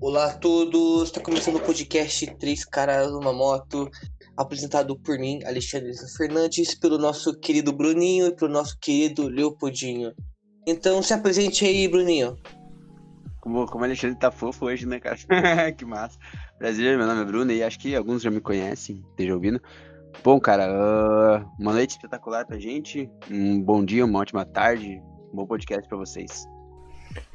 Olá a todos, está começando o podcast Três Caras numa Moto, apresentado por mim, Alexandre Fernandes, pelo nosso querido Bruninho e pelo nosso querido Leopoldinho. Então se apresente aí, Bruninho. Como, o Alexandre tá fofo hoje, né, cara? que massa. Prazer, meu nome é Bruno e acho que alguns já me conhecem, estejam ouvindo. Bom, cara, uh, uma noite espetacular pra gente, um bom dia, uma ótima tarde, um bom podcast pra vocês.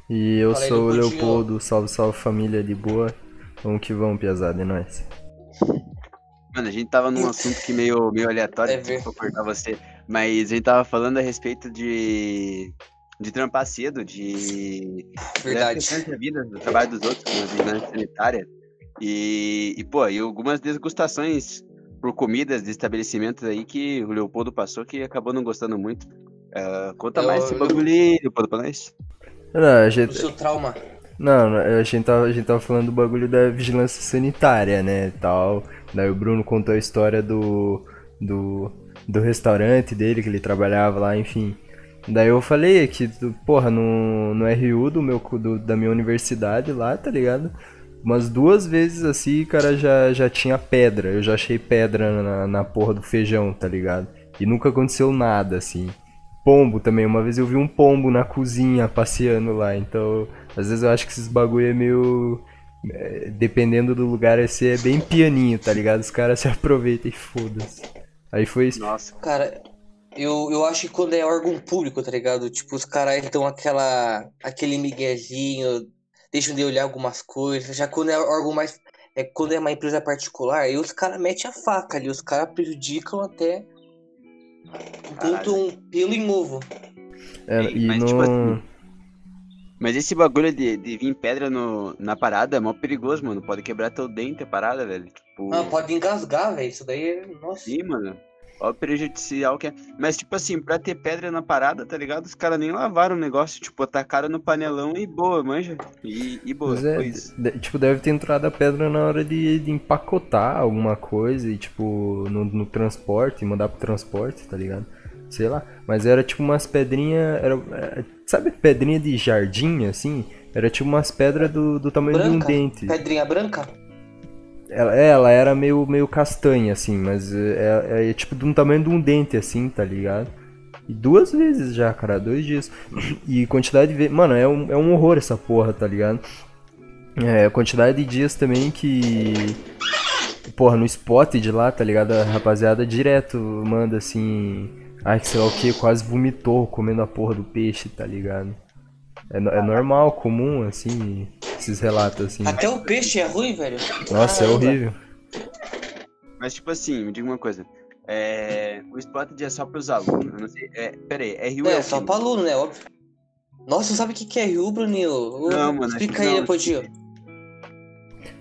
E eu Fala aí, sou o. Leopoldo, salve, salve família de boa. Vamos que vamos, piazada, é nóis. Mano, a gente tava num assunto que meio, meio aleatório, É desculpa cortar você, mas a gente tava falando a respeito de, de trampar cedo, de Verdade. da vida, do trabalho dos outros, na vigilância sanitária. E, e, pô, e algumas desgustações por comidas de estabelecimentos aí que o Leopoldo passou que acabou não gostando muito. Ah, conta Eu- mais esse bagulho aí, Leopoldo, pra nós. Não, a O gente, seu trauma. não, não, a gente, tava, a gente tava falando do bagulho da vigilância sanitária, né, tal. Daí o Bruno contou a história do, do, do restaurante dele, que ele trabalhava lá, enfim. Daí eu falei que, porra, no, no RU do meu, do- da minha universidade lá, tá ligado? Umas duas vezes assim, cara, já, já tinha pedra. Eu já achei pedra na, na porra do feijão, tá ligado? E nunca aconteceu nada, assim. Pombo também, uma vez eu vi um pombo na cozinha passeando lá, então às vezes eu acho que esses bagulho é meio. é, dependendo do lugar, esse é bem pianinho, tá ligado? Os caras se aproveitam e foda-se. Aí foi isso. Nossa, Cara, eu, eu acho que quando é órgão público, tá ligado? Tipo, os caras dão aquela, aquele miguezinho, deixam de olhar algumas coisas. Já quando é órgão mais. É, quando é uma empresa particular, aí os caras metem a faca ali, os caras prejudicam até. Enquanto um pelo em ovo. É, e mas, no. tipo assim, mas esse bagulho de, de vir pedra no, na parada é mó perigoso, mano. Pode quebrar teu dente a parada, velho. Tipo, Ah, pode engasgar, velho. Isso daí é. Nossa. sim, mano. Ó o prejudicial que é. Mas, tipo assim, pra ter pedra na parada, tá ligado? Os caras nem lavaram o negócio, tipo, tacaram no panelão e boa, manja. E, e boa, Mas é, de- tipo, deve ter entrado a pedra na hora de, de empacotar alguma coisa e, tipo, no, no transporte, mandar pro transporte, tá ligado? Sei lá. Mas era tipo umas pedrinhas. Era, é, sabe pedrinha de jardim, assim? Era tipo umas pedras do, do tamanho Branca? de um dente. Pedrinha branca? Ela, é, ela era meio, meio castanha, assim, mas é, é, é tipo de um tamanho de um dente, assim, tá ligado? E duas vezes já, cara, dois dias. E quantidade de vezes. Mano, é um, é um horror essa porra, tá ligado? É, quantidade de dias também que. Porra, no spot de lá, tá ligado? A rapaziada direto manda assim. Ai, que sei lá o que, quase vomitou comendo a porra do peixe, tá ligado? É, é normal, comum, assim, esses relatos assim. Até o peixe é ruim, velho. Nossa, é horrível. Mas, tipo assim, me diga uma coisa. É, o spot é só pros alunos. Não sei. É, pera aí, RU é, É, só pra aluno, né? Óbvio. Nossa, sabe o que que é RU, Bruninho? Não, mano, Explica aí. Leopoldinho.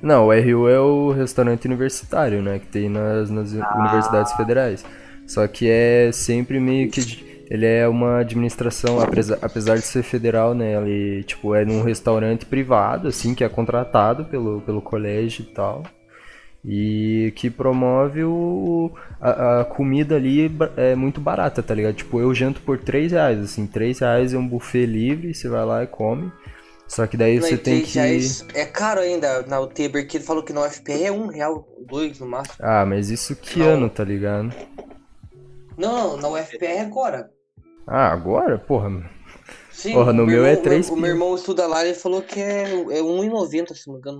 Não, o RU é o restaurante universitário, né? Que tem nas, nas universidades federais. Só que é sempre meio que. Ele é uma administração, apesar, de ser federal, né? Ele, tipo, é num restaurante privado, assim, que é contratado pelo, pelo colégio e tal. E que promove o, a, a comida ali é muito barata, tá ligado? Tipo, eu janto por 3 reais, assim, 3 reais é um buffet livre, você vai lá e come. Só que daí Não, você tem que. É caro ainda na UT, porque ele falou que no UFPR é um real, dois no máximo. Ah, mas isso que Não. ano, tá ligado? Não, na UFPR agora. Ah, agora? Porra. Sim, Porra, o no meu meu é irmão- três O meu pila. irmão estuda lá e falou que é, é 1,90, se não me engano.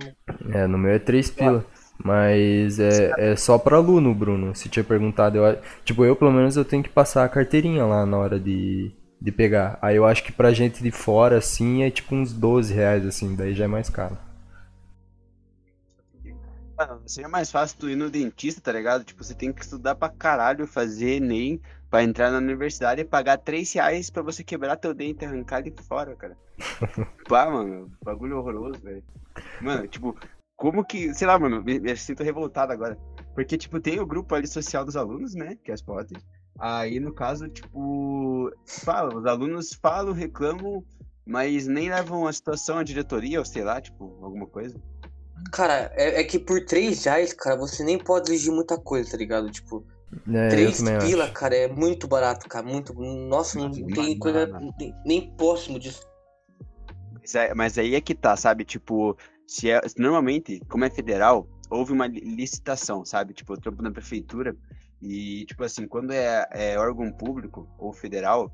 É, no meu é 3 pila. Mas é, é só pra aluno, Bruno. Se tinha perguntado, eu, tipo, eu pelo menos eu tenho que passar a carteirinha lá na hora de, de pegar. Aí eu acho que pra gente de fora, assim, é tipo uns 12 reais, assim, daí já é mais caro. Seria mais fácil tu ir no dentista, tá ligado? Tipo, você tem que estudar pra caralho, fazer Enem pra entrar na universidade e pagar 3 reais pra você quebrar teu dente e arrancar ele fora, cara. Pá, mano, bagulho horroroso, velho. Mano, tipo, como que, sei lá, mano, me, me sinto revoltado agora. Porque, tipo, tem o grupo ali social dos alunos, né? Que é as POT. Aí, no caso, tipo, fala, os alunos falam, reclamam, mas nem levam a situação à diretoria, ou sei lá, tipo, alguma coisa. Cara, é, é que por 3 reais, cara, você nem pode exigir muita coisa, tá ligado? Tipo, É, eu 3 também pila, acho. cara, é muito barato, cara. Muito. Nossa, não Nossa, tem coisa nem, nem próximo disso. Mas é- Mas aí é que tá, sabe? Tipo, se é, normalmente, como é federal, houve uma licitação, sabe? Tipo, eu trampo na prefeitura e, tipo assim, quando é, é órgão público ou federal,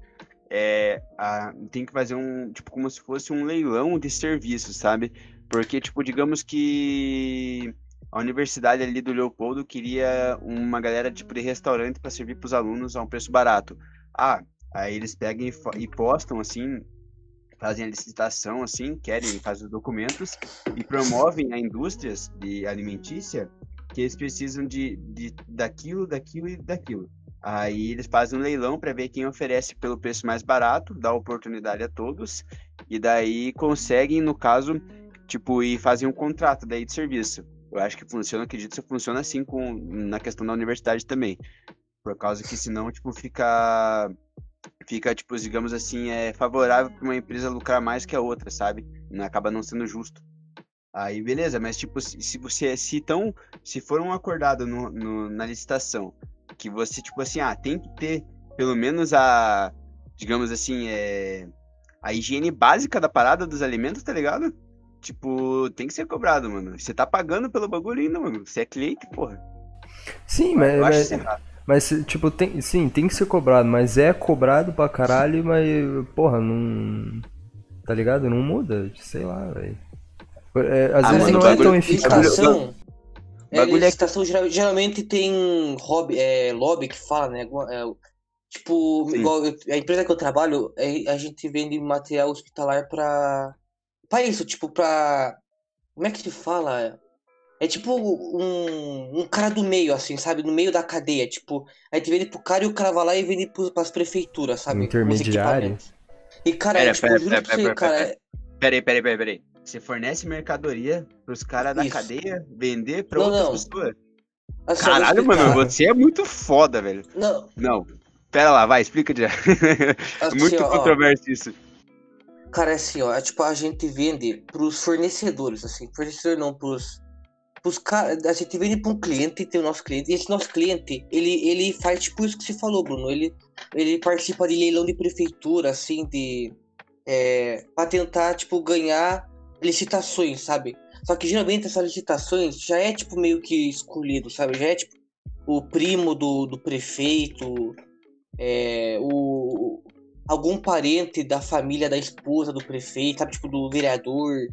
é, a, tem que fazer um, tipo, como se fosse um leilão de serviços, sabe? Porque, tipo, digamos que a universidade ali do Leopoldo queria uma galera, tipo, de restaurante para servir para os alunos a um preço barato. Ah, aí eles pegam e, postam, assim, fazem a licitação, assim, querem, fazem os documentos e promovem a indústrias de alimentícia que eles precisam de, de daquilo, daquilo e daquilo. Aí eles fazem um leilão para ver quem oferece pelo preço mais barato, dá oportunidade a todos, e daí conseguem, no caso, tipo, e fazem um contrato daí de serviço. Eu acho que funciona, acredito que funciona assim com, na questão da universidade também. Por causa que senão, tipo, fica fica, tipo, digamos assim, é favorável para uma empresa lucrar mais que a outra, sabe? Acaba não sendo justo. Aí, beleza, mas tipo, se você se tão, se for um acordado no, no, na licitação, que você, tipo assim, ah, tem que ter pelo menos a, digamos assim, é, a higiene básica da parada dos alimentos, tá ligado? Tipo, tem que ser cobrado, mano. Você tá pagando pelo bagulho ainda, mano. Você é cliente, porra. Sim, mas. Eu mas... Mas, tipo, tem, sim, tem que ser cobrado, mas é cobrado pra caralho, mas, porra, não. Tá ligado? Não muda, sei lá, velho. É, às ah, vezes não é tão eficaz. Licitação, é, licitação geralmente tem hobby, é, lobby que fala, né? É, tipo, igual a empresa que eu trabalho, é, a gente vende material hospitalar pra. Pra isso, tipo, pra. Como é que se fala? É tipo um, um cara do meio, assim, sabe? No meio da cadeia. Tipo, aí te vende pro cara e o cara vai lá e vende pro, pras prefeituras, sabe? Intermediário. E, cara, pera, é, tipo, pera, pera, pra você, cara. É peraí, peraí, peraí, peraí. Você fornece mercadoria pros caras da cadeia vender pra não, outras não. pessoas? Assim, Caralho, mano, você é muito foda, velho. Não. Não. Pera lá, vai, explica já. Assim, muito ó, controverso isso. Cara, é assim, ó, é tipo, a gente vende pros fornecedores, assim, fornecedor não, pros buscar, a gente vende para um cliente, tem o nosso cliente, e esse nosso cliente, ele, ele faz tipo isso que você falou, Bruno. Ele, ele participa de leilão de prefeitura, assim, de. É, para tentar, tipo, ganhar licitações, sabe? Só que geralmente essas licitações já é, tipo, meio que escolhido, sabe? Já é, tipo, o primo do, do prefeito, é, o, algum parente da família da esposa do prefeito, sabe? Tipo, do vereador.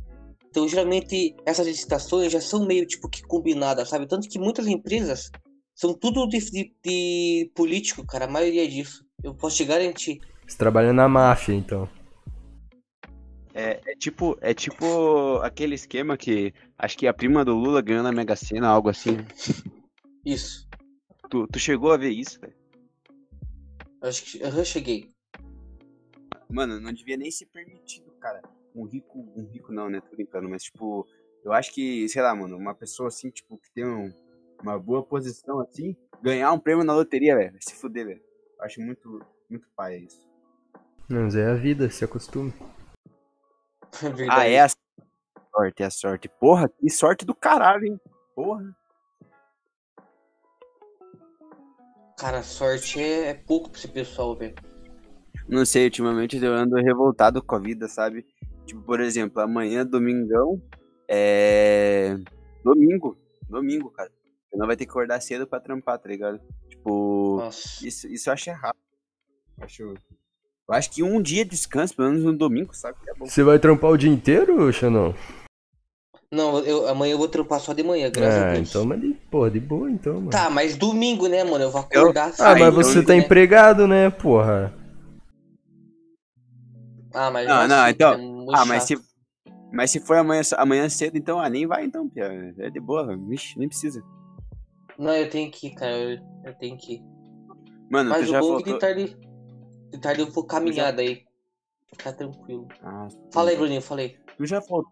Então, geralmente, essas licitações já são meio tipo que combinadas, sabe? Tanto que muitas empresas são tudo de, de, de político, cara. A maioria disso. Eu posso te garantir. Você trabalha na máfia, então. É, é, tipo, é tipo aquele esquema que acho que a prima do Lula ganhou na Mega Sena, algo assim. Isso. Tu, tu chegou a ver isso, velho? Acho que eu cheguei. Mano, não devia nem ser permitido, cara um rico, um rico não, né? Tô brincando, mas tipo, eu acho que, sei lá, mano, uma pessoa assim, tipo, que tem um, uma boa posição assim, ganhar um prêmio na loteria, velho, se fuder, velho. Acho muito, muito pai isso. Não, mas é a vida, se acostuma. ah, é a sorte, é a sorte. Porra, que sorte do caralho, hein? Porra. Cara, sorte é, é pouco pra esse pessoal, velho. Não sei, ultimamente eu ando revoltado com a vida, sabe? Tipo, por exemplo, amanhã, domingão, é. Domingo. Domingo, cara. Você não vai ter que acordar cedo pra trampar, tá ligado? Tipo, isso, isso eu acho errado. Eu acho, eu acho que um dia de descanso, pelo menos no domingo, sabe? É Você vai trampar o dia inteiro, Xanon? Não, eu, amanhã eu vou trampar só de manhã, graças ah, a Deus. então, mas de, porra, de boa então, mano. Tá, mas domingo, né, mano? Eu vou acordar eu... Ah, mas você tá né? empregado, né, porra? Ah, mas. Não, não, então. É ah, mas se, mas se for amanhã, amanhã cedo, então, ah, nem vai então, Pia. É de boa, vixe, nem precisa. Não, eu tenho que ir, cara. Eu, eu tenho que ir. Mano, mas tu já faltou... de tarde, de tarde eu vou caminhada já... aí. Ficar tranquilo. Ah, fala aí, Bruninho, falei. Tu já faltou.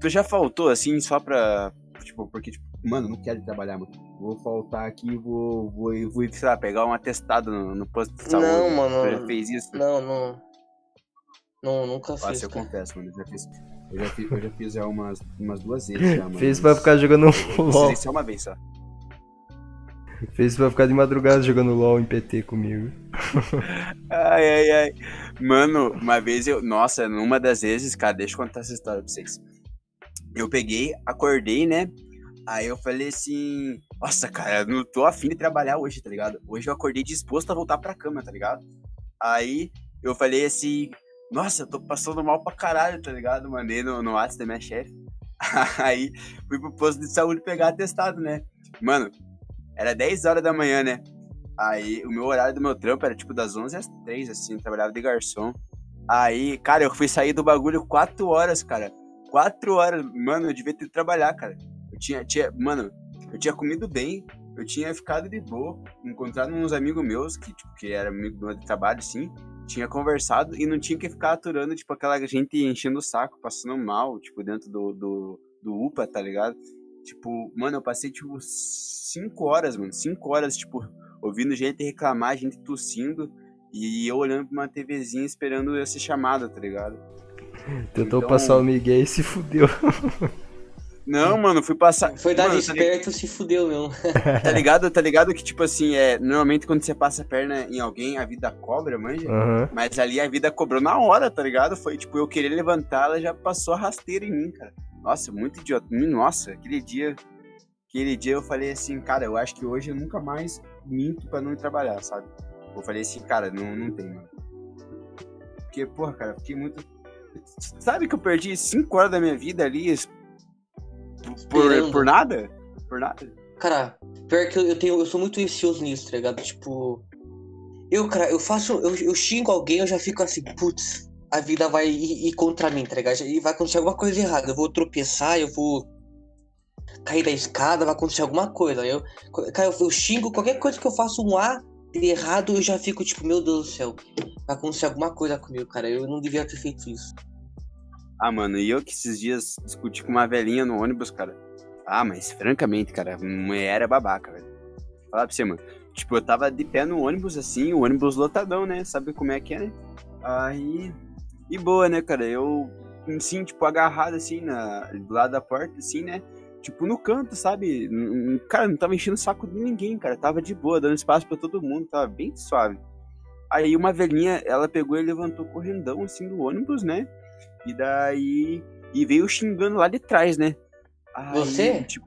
Tu já faltou, assim, só pra. Tipo, porque, tipo, mano, não quero trabalhar, mano. Vou faltar aqui e vou, vou, vou, sei lá, pegar um atestado no, no posto de saúde. Não, mano. Tu já fez isso? Não, não. Não, nunca fiz. eu confesso, mano. Eu já fiz, eu já fiz, eu já fiz já umas, umas duas vezes já, mano. Fez pra ficar jogando LOL. só uma vez só. Fez pra ficar de madrugada jogando LOL em PT comigo. ai, ai, ai. Mano, uma vez eu. Nossa, numa das vezes, cara, deixa eu contar essa história pra vocês. eu peguei, acordei, né? Aí eu falei assim, nossa, cara, eu não tô afim de trabalhar hoje, tá ligado? Hoje eu acordei disposto a voltar pra cama, tá ligado? Aí eu falei assim, nossa, eu tô passando mal pra caralho, tá ligado? Mandei no, no WhatsApp da minha chefe. Aí fui pro posto de saúde pegar atestado, né? Mano, era 10 horas da manhã, né? Aí o meu horário do meu trampo era tipo das 11 às 3, assim, trabalhava de garçom. Aí, cara, eu fui sair do bagulho 4 horas, cara. 4 horas, mano, eu devia ter que trabalhar, cara. Eu tinha, tinha, mano, eu tinha comido bem, eu tinha ficado de boa, encontrado uns amigos meus, que, tipo, que era amigo de trabalho, sim, tinha conversado e não tinha que ficar aturando, tipo, aquela gente enchendo o saco, passando mal, tipo, dentro do, do, do UPA, tá ligado? Tipo, mano, eu passei, tipo, 5 horas, mano, 5 horas, tipo, ouvindo gente reclamar, gente tossindo, e eu olhando pra uma TVzinha esperando eu ser chamada, tá ligado? Tentou então... passar o Miguel e se fudeu. Não, mano, fui passar. Foi dar mano, esperto, tá se fudeu mesmo. Tá ligado? Tá ligado que, tipo assim, é. Normalmente quando você passa a perna em alguém, a vida cobra, manja. Uhum. Mas ali a vida cobrou na hora, tá ligado? Foi tipo, eu querer levantar, ela já passou a rasteira em mim, cara. Nossa, muito idiota. Nossa, aquele dia. Aquele dia eu falei assim, cara, eu acho que hoje eu nunca mais minto pra não ir trabalhar, sabe? Eu falei assim, cara, não, não tem, mano. Porque, porra, cara, fiquei muito. Sabe que eu perdi 5 horas da minha vida ali por, por nada? Por nada? Cara, pior que eu, eu, tenho, eu sou muito ansioso nisso, tá ligado? Tipo. Eu, cara, eu faço. Eu, eu xingo alguém, eu já fico assim, putz, a vida vai ir, ir, contra mim, tá ligado? E vai acontecer alguma coisa errada. Eu vou tropeçar, eu vou cair da escada, vai acontecer alguma coisa. Eu, cara, eu, eu xingo qualquer coisa que eu faço um A de errado, eu já fico tipo, meu Deus do céu, vai acontecer alguma coisa comigo, cara. Eu não devia ter feito isso. Ah, mano, e eu que esses dias discuti com uma velhinha no ônibus, cara. Ah, mas francamente, cara, mulher é babaca, velho. Falar pra você, mano. Tipo, eu tava de pé no ônibus, assim, o ônibus lotadão, né? Sabe como é que é, né? Aí. E boa, né, cara? Eu, assim, tipo, agarrado, assim, na, do lado da porta, assim, né? Tipo, no canto, sabe? Cara, não tava enchendo o saco de ninguém, cara. Tava de boa, dando espaço para todo mundo, tava bem suave. Aí uma velhinha, ela pegou e levantou correndão, assim, do ônibus, né? E daí. E veio xingando lá de trás, né? Aí, Você? Tipo,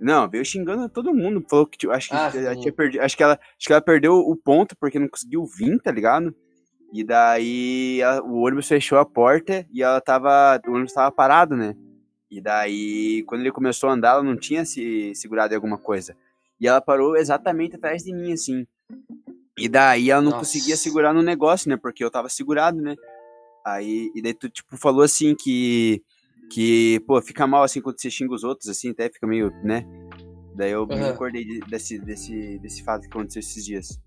não, veio xingando todo mundo. Falou que tipo, acho que ah, ela tinha. Acho que ela, acho que ela perdeu o ponto porque não conseguiu vir, tá ligado? E daí ela, o ônibus fechou a porta e ela tava. O ônibus tava parado, né? E daí, quando ele começou a andar, ela não tinha se segurado em alguma coisa. E ela parou exatamente atrás de mim, assim. E daí ela não Nossa. conseguia segurar no negócio, né? Porque eu tava segurado, né? Aí, e daí tu, tipo, falou assim que, que, pô, fica mal assim quando você xinga os outros, assim, até fica meio, né? Daí eu uhum. me acordei desse, desse, desse fato que aconteceu esses dias.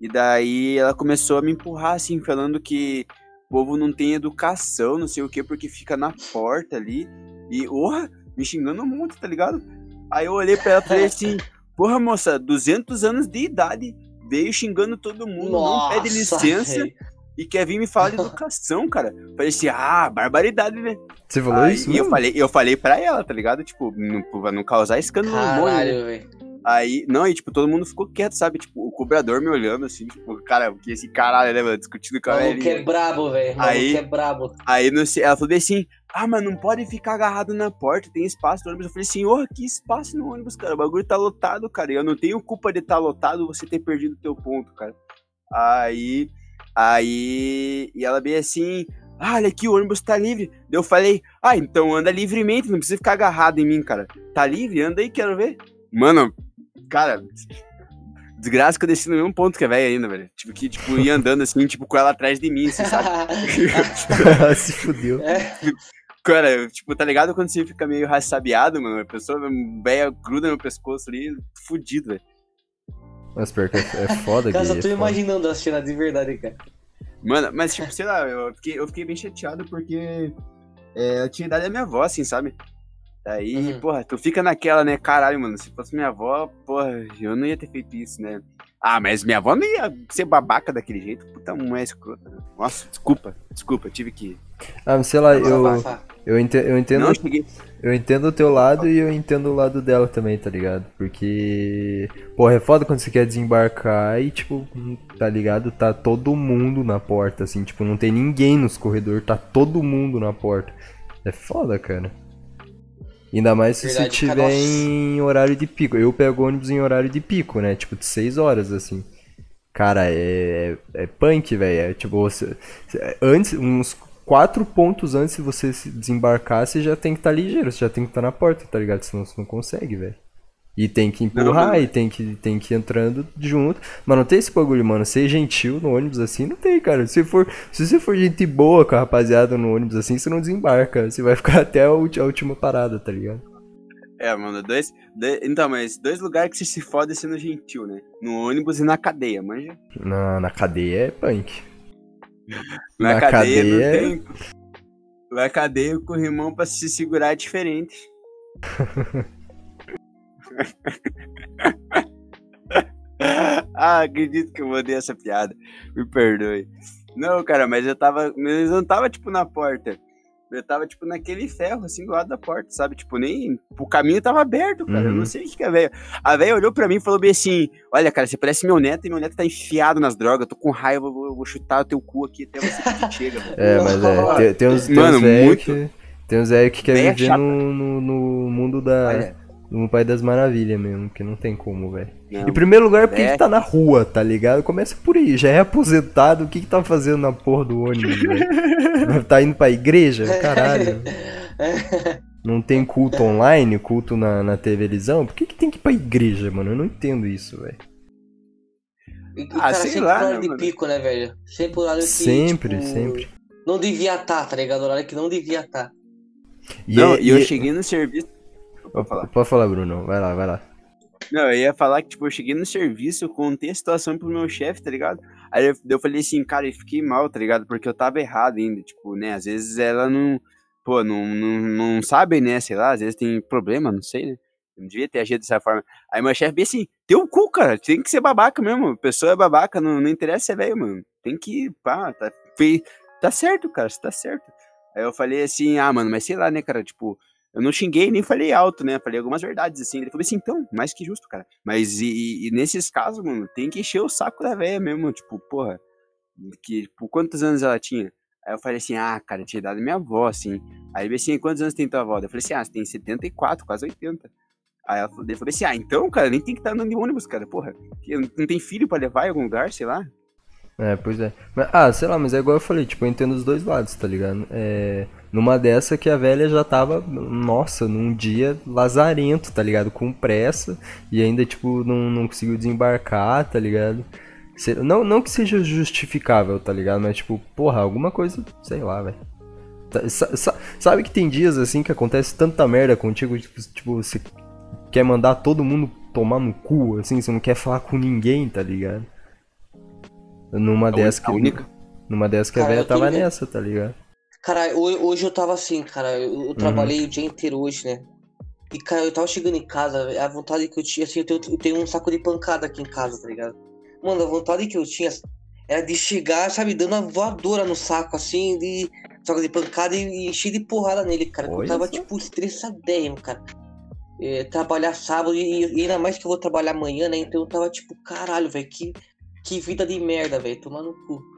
E daí ela começou a me empurrar, assim, falando que o povo não tem educação, não sei o quê, porque fica na porta ali. E, porra, me xingando muito, tá ligado? Aí eu olhei pra ela e falei assim, porra, moça, 200 anos de idade, veio xingando todo mundo, Nossa, não pede licença. Véio e quer vir me falar de educação, cara. Falei assim, ah, barbaridade, né? Você falou Aí, isso? E eu falei, eu falei pra ela, tá ligado? Tipo, não, pra não causar escândalo Caralho, no velho. Aí, não, e tipo, todo mundo ficou quieto, sabe? Tipo, o cobrador me olhando assim, tipo, cara, que esse caralho, né, mano? Discutindo com a velha. que é brabo, velho. Aí, que é brabo. Aí, não sei, ela falou assim, ah, mas não pode ficar agarrado na porta, tem espaço no ônibus. Eu falei, senhor, que espaço no ônibus, cara? O bagulho tá lotado, cara. E eu não tenho culpa de estar tá lotado você ter perdido o teu ponto, cara. Aí Aí, e ela bem assim, ah, olha aqui, o ônibus tá livre. Daí eu falei, ah, então anda livremente, não precisa ficar agarrado em mim, cara. Tá livre? Anda aí, quero ver. Mano, cara, desgraça que eu desci no mesmo ponto que a velha ainda, velho. Tipo, que, tipo, ia andando assim, tipo, com ela atrás de mim, assim, sabe? Se fudeu. É. Cara, tipo, tá ligado quando você fica meio raçabeado, mano? A pessoa, velha, gruda no pescoço ali, fudido, velho. Mas pior que é, é foda, Cara, só tô é imaginando a cena de verdade, cara. Mano, mas tipo, sei lá, eu fiquei, eu fiquei bem chateado porque é, eu tinha idade da minha avó, assim, sabe? Daí, uhum. porra, tu fica naquela, né? Caralho, mano, se fosse minha avó, porra, eu não ia ter feito isso, né? Ah, mas minha avó não ia ser babaca daquele jeito. Puta, mulher escrota. Né? Nossa, desculpa, desculpa, tive que. Ah, sei lá, eu. Eu entendo, eu entendo, não, eu entendo o teu lado e eu entendo o lado dela também, tá ligado? Porque, porra, é foda quando você quer desembarcar e, tipo, tá ligado? Tá todo mundo na porta, assim, tipo, não tem ninguém nos corredores, tá todo mundo na porta. É foda, cara. Ainda mais se Verdade, você tiver nossa. em horário de pico. Eu pego ônibus em horário de pico, né? Tipo, de 6 horas, assim. Cara, é, é punk, velho. É tipo, você, antes, uns quatro pontos antes de você se desembarcar, você já tem que estar ligeiro, você já tem que estar na porta, tá ligado? Senão você não consegue, velho. E tem que empurrar, e tem que, tem que ir entrando junto. Mas não tem esse bagulho, mano. Ser gentil no ônibus assim, não tem, cara. Se, for, se você for gente boa com a rapaziada no ônibus assim, você não desembarca. Você vai ficar até a última parada, tá ligado? É, mano, dois, dois- Então, mas dois lugares que você se fode sendo gentil, né? No ônibus e na cadeia, manja? Na, na cadeia é punk. Na, Na cadeia, cadeia- não tem. Na cadeia, o corrimão pra se segurar é diferente. ah, acredito que eu mandei essa piada. Me perdoe. Não, cara, mas eu tava. Mas eu não tava, tipo, na porta. Eu tava, tipo, naquele ferro, assim, do lado da porta, sabe? Tipo, nem. O caminho tava aberto, cara. Eu Uhum. não sei o que que é, velho. A velha olhou pra mim e falou bem assim: Olha, cara, você parece meu neto e meu neto tá enfiado nas drogas. Eu tô com raiva, eu vou, eu vou chutar o teu cu aqui até você que chega, velho. É, mas é. Tem, tem uns, tem Mano, uns muito- que. Tem uns velho que quer Véia viver no, no, no mundo da. Olha. No Pai das Maravilhas mesmo, que não tem como, velho. Não. Em primeiro lugar, porque É. ele tá na rua, tá ligado? Começa por aí, já é aposentado, o que que tá fazendo na porra do ônibus, velho? Tá indo pra igreja? Caralho. Não tem culto online, culto na, na televisão? Por que que tem que ir pra igreja, mano? Eu não entendo isso, velho. E, e, Ah, cara, sei sempre lá, horário né, de mano? pico, né, velho? Sempre horário que, Sempre, tipo, sempre. Não devia estar, tá ligado? Horário que não devia estar. E não, é- e eu é- cheguei no serviço. Pode falar. Pode falar, Bruno. Vai lá, vai lá. Não, eu ia falar que, tipo, eu cheguei no serviço, eu contei a situação pro meu chefe, tá ligado? Aí eu, eu falei assim, cara, eu fiquei mal, tá ligado? Porque eu tava errado ainda, tipo, né? Às vezes ela não, pô, não, não, não sabe, né? Sei lá, às vezes tem problema, não sei, né? Eu não devia ter agido dessa forma. Aí meu chefe bem assim, teu cu, cara, tem que ser babaca mesmo. A pessoa é babaca, não, não interessa ser velho, mano. Tem que, pá, tá, fei- tá certo, cara, você tá certo. Aí eu falei assim, ah, mano, mas sei lá, né, cara, tipo, eu não xinguei nem falei alto, né? Falei algumas verdades, assim. Ele falou assim, então, mais que justo, cara. Mas e, e- nesses casos, mano, tem que encher o saco da velha mesmo, tipo, porra. Que, tipo, quantos anos ela tinha? Aí eu falei assim, ah, cara, tinha dado minha avó, assim. Aí ele assim, quantos anos tem tua avó? Eu falei assim, ah, você tem 74, quase 80. Aí ela falou- ele falou assim, ah, então, cara, nem tem que estar andando de ônibus, cara, porra. Não tem filho pra levar em algum lugar, sei lá. É, pois é. Mas, ah, sei lá, mas é igual eu falei, tipo, eu entendo os dois lados, tá ligado? É, numa dessa que a velha já tava, nossa, num dia lazarento, tá ligado? Com pressa, e ainda, tipo, não, não conseguiu desembarcar, tá ligado? Não, não que seja justificável, tá ligado? Mas, tipo, porra, alguma coisa, sei lá, velho. Tá- sa- sa- Sabe que tem dias assim que acontece tanta merda contigo, tipo, tipo, você quer mandar todo mundo tomar no cu, assim, você não quer falar com ninguém, tá ligado? Numa dessas que. única- Numa dessas que a velha tava nessa, tá ligado? Cara, ho- hoje eu tava assim, cara. Eu, Uhum. trabalhei o dia inteiro hoje, né? E, cara, eu tava chegando em casa, a vontade que eu tinha, assim, eu tenho, eu tenho um saco de pancada aqui em casa, tá ligado? Mano, a vontade que eu tinha era de chegar, sabe, dando uma voadora no saco, assim, de saco de pancada e, encher de porrada nele, cara. que Eu tava, só. tipo, estressadérrimo, cara. É, trabalhar sábado e, e ainda mais que eu vou trabalhar amanhã, né? Então eu tava, tipo, caralho, velho, que, que vida de merda, velho, tomar no cu.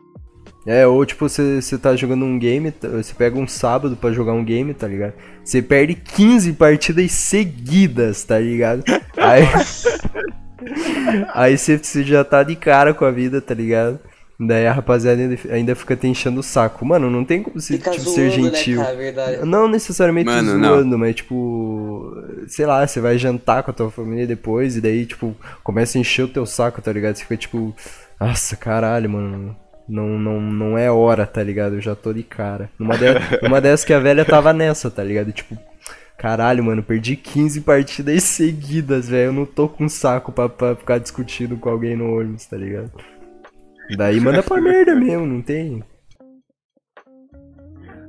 É, ou tipo, você, você tá jogando um game, você pega um sábado pra jogar um game, tá ligado? Você perde 15 partidas seguidas, tá ligado? Aí. Aí você, já tá de cara com a vida, tá ligado? Daí a rapaziada ainda, ainda fica te enchendo o saco. Mano, não tem como você Fica tipo, ser zoando, né, gentil. cara, verdade. Não necessariamente Mano, não. zoando, mas tipo, sei lá, você vai jantar com a tua família depois e daí, tipo, começa a encher o teu saco, tá ligado? Você fica tipo, nossa, caralho, mano. Não, não, não é hora, tá ligado? Eu já tô de cara. Numa, de... Dessas que a velha tava nessa, tá ligado? Tipo, caralho, mano, perdi 15 partidas seguidas, velho. Eu não tô com saco pra, pra ficar discutindo com alguém no ônibus, tá ligado? Daí manda pra merda mesmo, não tem.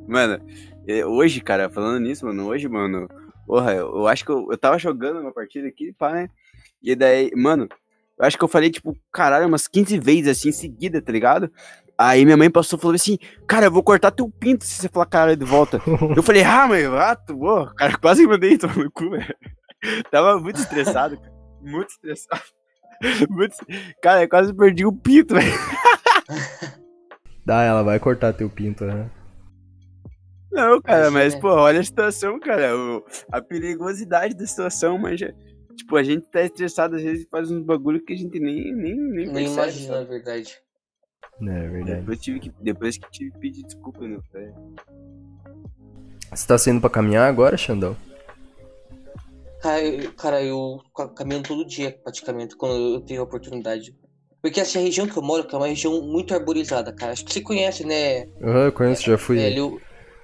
Mano, é, hoje, cara, falando nisso, mano, hoje, mano, porra, eu, eu acho que eu, eu tava jogando uma partida aqui, pá, né? E daí, mano, eu acho que eu falei, tipo, caralho, umas 15 vezes assim em seguida, tá ligado? Aí minha mãe passou e falou assim, cara, eu vou cortar teu pinto se você falar caralho de volta. eu falei, ah, mãe, ah, tu, ô, cara, quase mandei tomar no cu, velho. Tava muito estressado, cara. Muito estressado. Muito... Cara, eu quase perdi o pinto, velho. Dá, ela vai cortar teu pinto, né? Não, cara, mas, pô, olha a situação, cara. o- a perigosidade da situação, mas já. Tipo, a gente tá estressado, às vezes faz uns bagulho que a gente nem, nem, nem, Nem percebe, imagina, sabe? na verdade. É verdade. Depois, tive que, depois que tive que pedir desculpa, né? velho. Você tá saindo pra caminhar agora, Xandão? Cara, eu, cara, eu ca- caminho todo dia, praticamente, quando eu tenho a oportunidade. Porque essa região que eu moro, que é uma região muito arborizada, cara. Acho que você conhece, né, Aham, eu conheço, já fui. velho?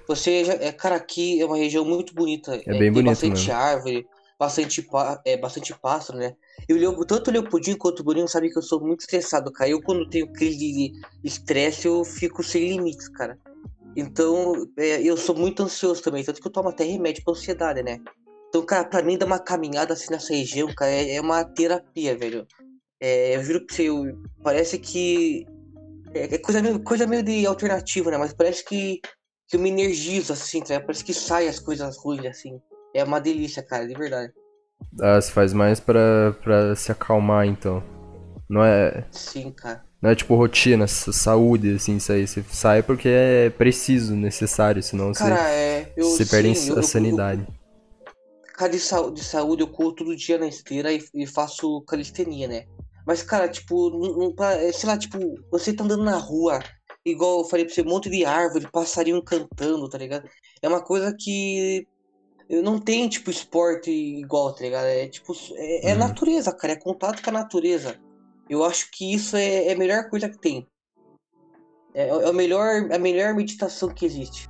Você já, é, cara, aqui é uma região muito bonita. É, bem tem bonito bastante mesmo. árvore, bastante, é, bastante pássaro, né? Eu, levo- tanto o Leopoldinho quanto o Bruninho sabe que eu sou muito estressado, cara. Eu, quando tenho crise de estresse, eu fico sem limites, cara. Então, é, eu sou muito ansioso também, tanto que eu tomo até remédio pra ansiedade, né? Então, cara, pra mim dar uma caminhada assim nessa região, cara, é, é uma terapia, velho. É, eu juro pra você, eu- parece que. É, é coisa, meio, coisa meio de alternativa, né? Mas parece que, que eu me energizo, assim, tá? Parece que sai as coisas ruins, assim. É uma delícia, cara, de verdade. Ah, você faz mais pra, pra se acalmar, então. Não é, Sim, cara. não é tipo rotina, saúde, assim, isso aí. Você sai porque é preciso, necessário, senão você, Cara, é. Eu, você perde sim, a eu- eu- sanidade. Cara, de, sau- de saúde eu corro todo dia na esteira e, e faço calistenia, né? Mas, cara, tipo, não, é, sei lá, tipo, você tá andando na rua, igual eu falei pra você, um monte de árvore, passarinho cantando, tá ligado? É uma coisa que eu não tem, tipo, esporte igual, tá ligado? É tipo, é, é Uhum. natureza, cara, é contato com a natureza. Eu acho que isso é, é a melhor coisa que tem. É, é o melhor, a melhor meditação que existe.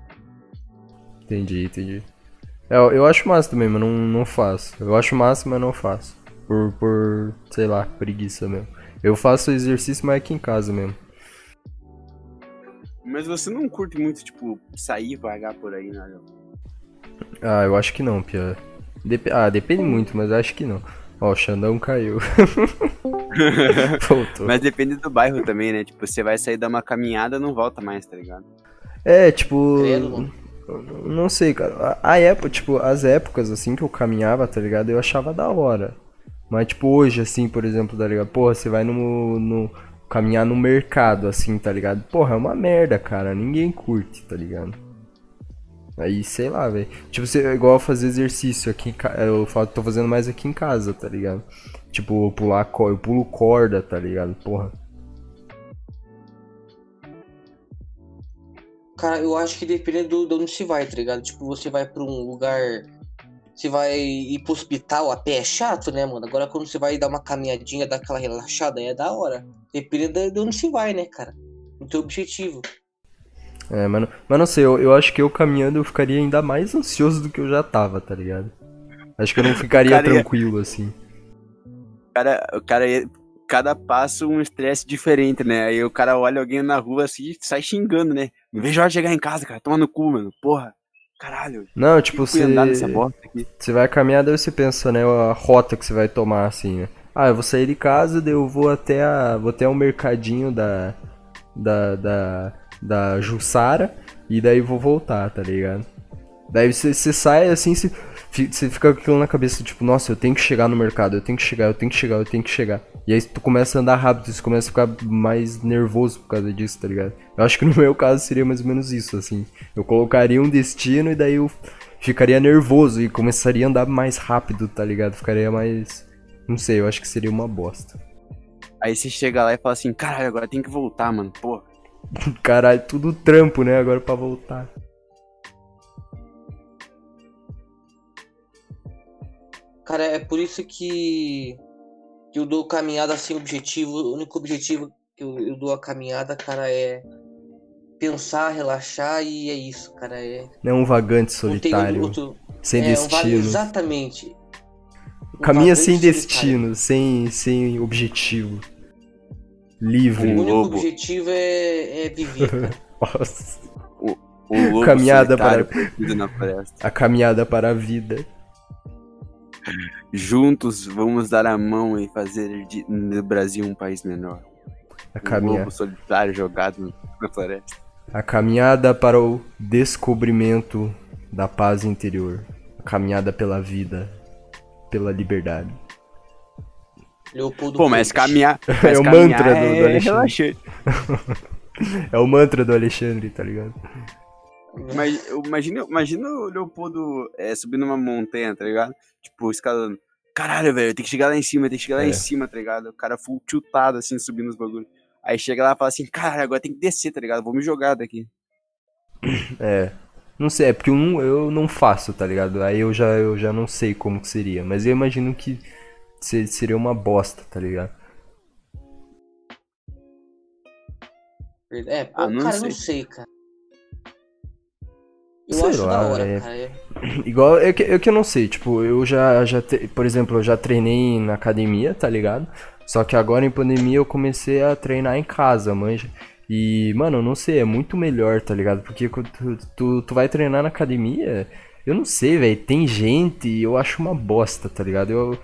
Entendi, entendi. É, eu, acho massa também, mas não, não faço. Eu acho massa, mas não faço. Por, por, sei lá, preguiça mesmo. Eu faço exercício, mas aqui em casa mesmo. Mas você não curte muito, tipo, sair vagar por aí, né? Ah, eu acho que não, Pia. Dep ah, depende muito, mas acho que não. Ó, o Xandão caiu. Voltou. Mas depende do bairro também, né? Tipo, você vai sair dar uma caminhada, não volta mais, tá ligado? É, tipo. Credo, mano. Não sei, cara. A, a época, tipo, as épocas assim que eu caminhava, tá ligado? Eu achava da hora. Mas, tipo, hoje, assim, por exemplo, tá ligado? Porra, você vai no, no. caminhar no mercado, assim, tá ligado? Porra, é uma merda, cara. Ninguém curte, tá ligado? Aí, sei lá, velho. Tipo, você, é igual fazer exercício aqui em ca- Eu falo, tô fazendo mais aqui em casa, tá ligado? Tipo, pular co- eu pulo corda, tá ligado? Porra. Cara, eu acho que depende do, de onde se vai, tá ligado? Tipo, você vai pra um lugar. Você vai ir pro hospital a pé é chato, né, mano? Agora quando você vai dar uma caminhadinha, dar aquela relaxada, aí é da hora. Depende de- de onde se vai, né, cara? O teu objetivo. É, mas, não- mas não sei, eu, eu acho que eu caminhando eu ficaria ainda mais ansioso do que eu já tava, tá ligado? Acho que eu não ficaria ia- tranquilo, assim. O cara, o cara ia- cada passo um estresse diferente, né? Aí o cara olha alguém na rua assim e sai xingando, né? Não vejo a hora de chegar em casa, cara. Toma no cu, mano. Porra. Caralho. Não, tipo, você você vai caminhar, daí você pensa, né, a rota que você vai tomar, assim, né? Ah, eu vou sair de casa, daí eu vou até a, vou até o mercadinho da, da, da, da Jussara, e daí vou voltar, tá ligado? Daí você, sai assim, você, você fica com aquilo na cabeça, tipo, nossa, eu tenho que chegar no mercado, eu tenho que chegar, eu tenho que chegar, eu tenho que chegar. E aí tu começa a andar rápido, você começa a ficar mais nervoso por causa disso, tá ligado? Eu acho que no meu caso seria mais ou menos isso, assim. Eu colocaria um destino e daí eu ficaria nervoso e começaria a andar mais rápido, tá ligado? Ficaria mais. Não sei, eu acho que seria uma bosta. Aí você chega lá e fala assim, caralho, agora tem que voltar, mano. Porra. Caralho, tudo trampo, né? Agora pra voltar. Cara, é por isso que, eu dou caminhada sem objetivo. O único objetivo que eu, eu dou a caminhada, cara, é pensar, relaxar e é isso, cara. É, Não é um vagante solitário, outro. sem é, um destino. exatamente. Um Caminha sem solitário. destino, sem, sem objetivo. O Livre. Um único lobo. objetivo é, é viver. Nossa. O lobo Caminhada para- na floresta. A caminhada para a vida. Juntos vamos dar a mão e fazer de- do Brasil um país menor. A, Um caminha... lobo solitário jogado na floresta. a caminhada para o descobrimento da paz interior. A caminhada pela vida. Pela liberdade. Leopoldo Pô, mas caminhar. É mas o caminhar mantra do- do é Alexandre. É o mantra do Alexandre, tá ligado? Mas, imagina, imagina o Leopoldo é, subindo uma montanha, tá ligado? Tipo, escalando. Caralho, velho, tem que chegar lá em cima, tem que chegar lá É. em cima, tá ligado? O cara full tiltado, assim, subindo os bagulhos. Aí chega lá e fala assim, cara, agora tem que descer, tá ligado? Vou me jogar daqui. É. Não sei, é porque eu não, eu não faço, tá ligado? Aí eu já, eu já não sei como que seria. Mas eu imagino que seria uma bosta, tá ligado? É, pô, Ah, não cara, sei. não sei, cara. Eu Sei acho lá, da hora, é- cara. é- Igual, é que, é que eu não sei, tipo, eu já, já te- por exemplo, eu já treinei na academia, tá ligado? Só que agora em pandemia eu comecei a treinar em casa, manja. E, mano, eu não sei, é muito melhor, tá ligado? Porque quando tu, tu, tu vai treinar na academia, eu não sei, velho, tem gente e eu acho uma bosta, tá ligado? Eu,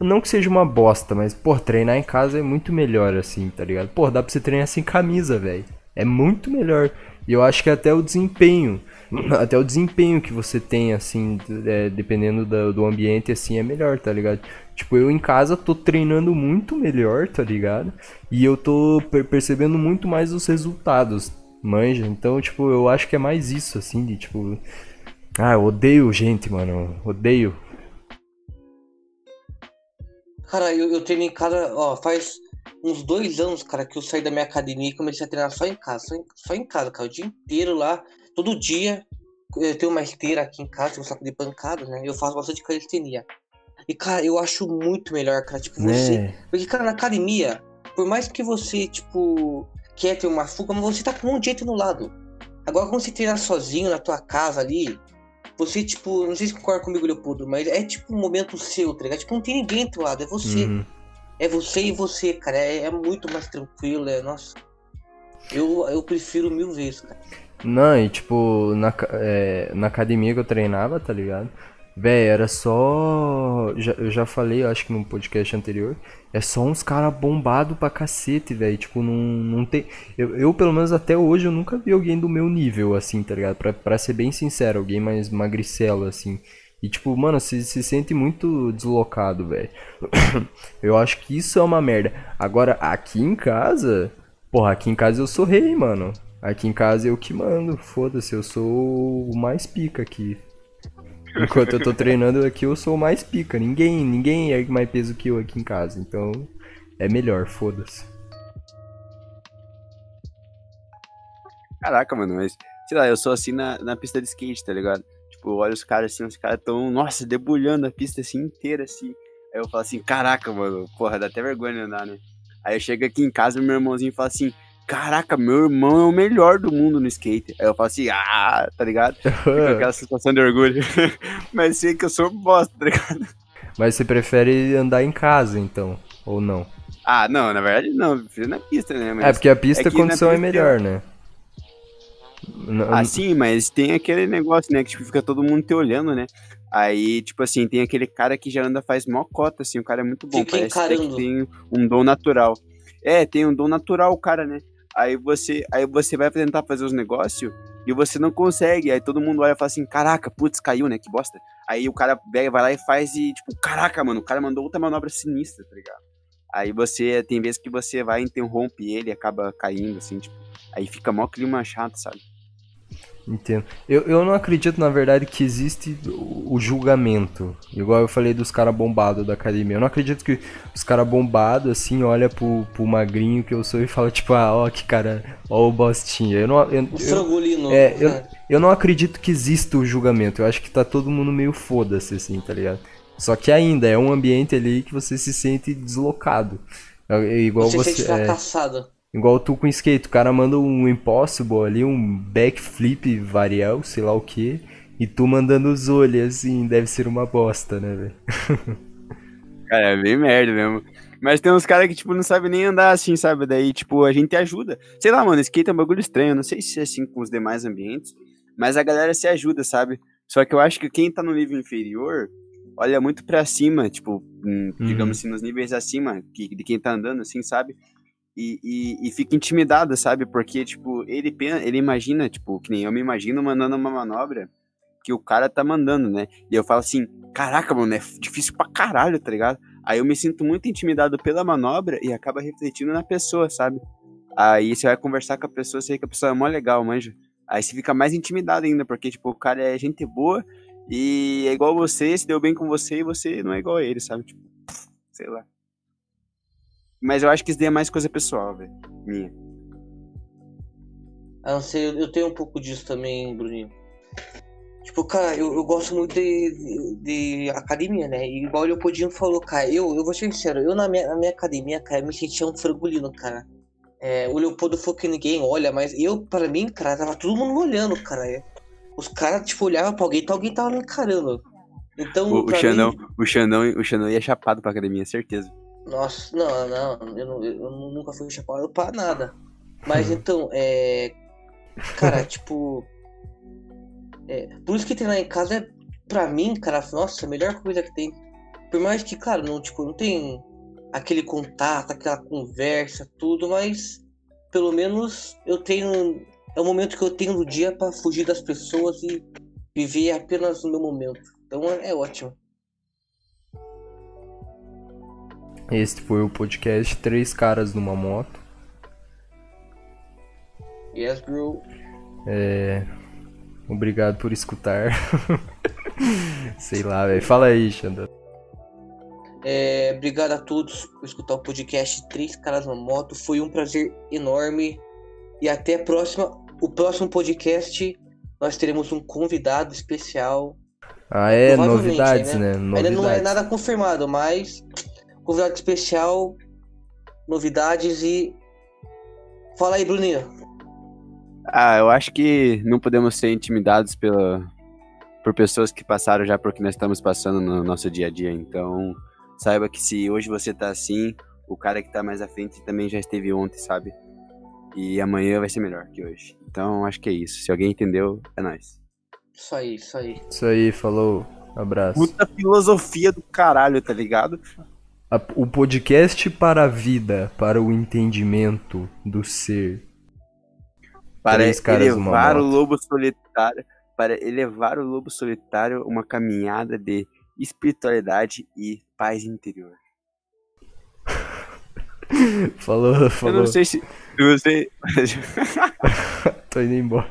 não que seja uma bosta, mas, pô, treinar em casa é muito melhor, assim, tá ligado? Pô, dá pra você treinar sem camisa, velho. É muito melhor. E eu acho que até o desempenho, até o desempenho que você tem, assim, é, dependendo do, do ambiente, assim, é melhor, tá ligado? Tipo, eu em casa tô treinando muito melhor, tá ligado? E eu tô per- percebendo muito mais os resultados, manja? Então, tipo, eu acho que é mais isso, assim, de tipo. Ah, eu odeio gente, mano. Odeio. Cara, eu, eu treino em casa, ó, faz uns dois anos, cara, que eu saí da minha academia e comecei a treinar só em casa. Só em, só em casa, cara, o dia inteiro lá, todo dia. Eu tenho uma esteira aqui em casa, um saco de pancada, né? Eu faço bastante calistenia. E, cara, eu acho muito melhor, cara, tipo, você Né? Porque, cara, na academia, por mais que você, tipo, quer ter uma fuga, mas você tá com um gente no lado. Agora, quando você treinar sozinho na tua casa ali, você, tipo, não sei se concorda comigo, Leopoldo, mas é tipo um momento seu, tá ligado? Tipo, não tem ninguém do lado, é você. Uhum. É você e você, cara. É, é muito mais tranquilo, é, nossa. Eu, eu prefiro mil vezes, cara. Não, e tipo, na, é, na academia que eu treinava, tá ligado? Véi, era só. já- eu já falei, acho que num podcast anterior. É só uns caras bombados pra cacete, velho. Tipo, não, não tem. Eu, eu, pelo menos até hoje, eu nunca vi alguém do meu nível, assim, tá ligado? Pra, pra ser bem sincero, alguém mais magricelo, assim. E tipo, mano, se, se sente muito deslocado, velho. Eu acho que isso é uma merda. Agora, aqui em casa. Porra, aqui em casa eu sou rei, mano. Aqui em casa eu que mando. Foda-se, eu sou o mais pica aqui. Enquanto eu tô treinando aqui, eu sou mais pica. Ninguém, ninguém ergue mais peso que eu aqui em casa. Então, é melhor, foda-se. Caraca, mano, mas, sei lá, eu sou assim na, na pista de skate, tá ligado? Tipo, eu olho os caras assim, os caras tão, nossa, debulhando a pista assim inteira, assim. Aí eu falo assim, caraca, mano, porra, dá até vergonha andar, né? Aí eu chego aqui em casa e meu irmãozinho fala assim, caraca, meu irmão é o melhor do mundo no skate. Aí eu falo assim, ah, tá ligado? Fica aquela sensação de orgulho. Mas sei que eu sou bosta, tá ligado? Mas você prefere andar em casa, então? Ou não? Ah, não, na verdade não, prefiro na pista, né? Mas... É, porque a pista é a condição é pista- melhor, né? Ah, sim, mas tem aquele negócio, né? Que tipo, fica todo mundo te olhando, né? Aí, tipo assim, tem aquele cara que já anda faz mó cota, assim, o cara é muito bom. Fica parece que tem um dom natural. É, tem um dom natural o cara, né? Aí você, aí você vai tentar fazer os negócios e você não consegue. Aí todo mundo olha e fala assim, caraca, putz, caiu, né? Que bosta. Aí o cara vai lá e faz e, tipo, caraca, mano, o cara mandou outra manobra sinistra, tá ligado? Aí você, tem vezes que você vai, interrompe ele e acaba caindo, assim, tipo. Aí fica mó clima chato, sabe? Entendo. Eu, eu não acredito, na verdade, que existe o, julgamento. Igual eu falei dos caras bombados da academia. Eu não acredito que os caras bombados, assim, olha pro, pro magrinho que eu sou e fala, tipo, ah, ó, que cara, ó o bostinha. Eu não, eu, O frangolino. é, eu, eu não acredito que exista o julgamento. Eu acho que tá todo mundo meio foda-se, assim, tá ligado? Só que ainda é um ambiente ali que você se sente deslocado. É, é igual Você, você. sente é, fracassado. Igual tu com skate, o cara manda um impossible ali, um backflip varial, sei lá o que, e tu mandando os olhos assim, deve ser uma bosta, né, velho? Cara, é bem merda mesmo. Mas tem uns caras que, tipo, não sabem nem andar assim, sabe? Daí, tipo, a gente ajuda. Sei lá, mano, skate é um bagulho estranho. Não sei se é assim com os demais ambientes. Mas a galera se ajuda, sabe? Só que eu acho que quem tá no nível inferior olha muito pra cima, tipo, hum, Uhum. digamos assim, nos níveis acima que, de quem tá andando, assim, sabe? E, e, e fica intimidado, sabe? Porque, tipo, ele, ele imagina, tipo, que nem eu me imagino mandando uma manobra que o cara tá mandando, né? E eu falo assim, caraca, mano, é difícil pra caralho, tá ligado? Aí eu me sinto muito intimidado pela manobra e acaba refletindo na pessoa, sabe? Aí você vai conversar com a pessoa, você vê que a pessoa é mó legal, manja. Aí você fica mais intimidado ainda, porque, tipo, o cara é gente boa e é igual você, se deu bem com você e você não é igual a ele, sabe? Tipo, sei lá. Mas eu acho que isso daí é mais coisa pessoal, velho. Minha. Ah, não sei, eu, tenho um pouco disso também, Bruninho. Tipo, cara, eu, eu gosto muito de, de academia, né? E igual o Leopoldinho falou, cara, eu, eu vou ser sincero, eu na minha, na minha academia, cara, me sentia um frangolino, cara. É, o Leopoldo falou que ninguém olha, mas eu, pra mim, cara, tava todo mundo olhando, cara. Os caras, tipo, olhavam pra alguém, então alguém tava me encarando. Então, O, o, Xandão, mim, o, Xandão, o Xandão ia chapado pra academia, certeza. Nossa, não, não, eu, não, eu nunca fui chapado pra nada. Mas então, é. Cara, tipo. É, por isso que treinar em casa é, pra mim, cara, nossa, a melhor coisa que tem. Por mais que, cara, não, tipo, não tem aquele contato, aquela conversa, tudo, mas pelo menos eu tenho. É o momento que eu tenho no dia pra fugir das pessoas e viver apenas o meu momento. Então é ótimo. Este foi o podcast Três Caras numa Moto. Yes, bro. É... Obrigado por escutar. Sei lá, velho. Fala aí, Xandão. É, obrigado a todos por escutar o podcast Três Caras na Moto. Foi um prazer enorme. E até a próxima. O próximo podcast nós teremos um convidado especial. Ah, é, novidades, né? né? Ainda não é Novidades. nada confirmado, mas convidado especial, novidades e. Fala aí, Bruninho. Ah, eu acho que não podemos ser intimidados pela, por pessoas que passaram já por que nós estamos passando no nosso dia a dia. Então, saiba que se hoje você tá assim, o cara que tá mais à frente também já esteve ontem, sabe? E amanhã vai ser melhor que hoje. Então, acho que é isso. Se alguém entendeu, é nóis. Isso aí, isso aí. Isso aí, falou. Abraço. Puta filosofia do caralho, tá ligado? A- o podcast para a vida, para o entendimento do ser. Para Três elevar o lobo solitário, para elevar o lobo solitário uma caminhada de espiritualidade e paz interior. Falou, Eu falou. não sei se eu não sei. Tô indo embora.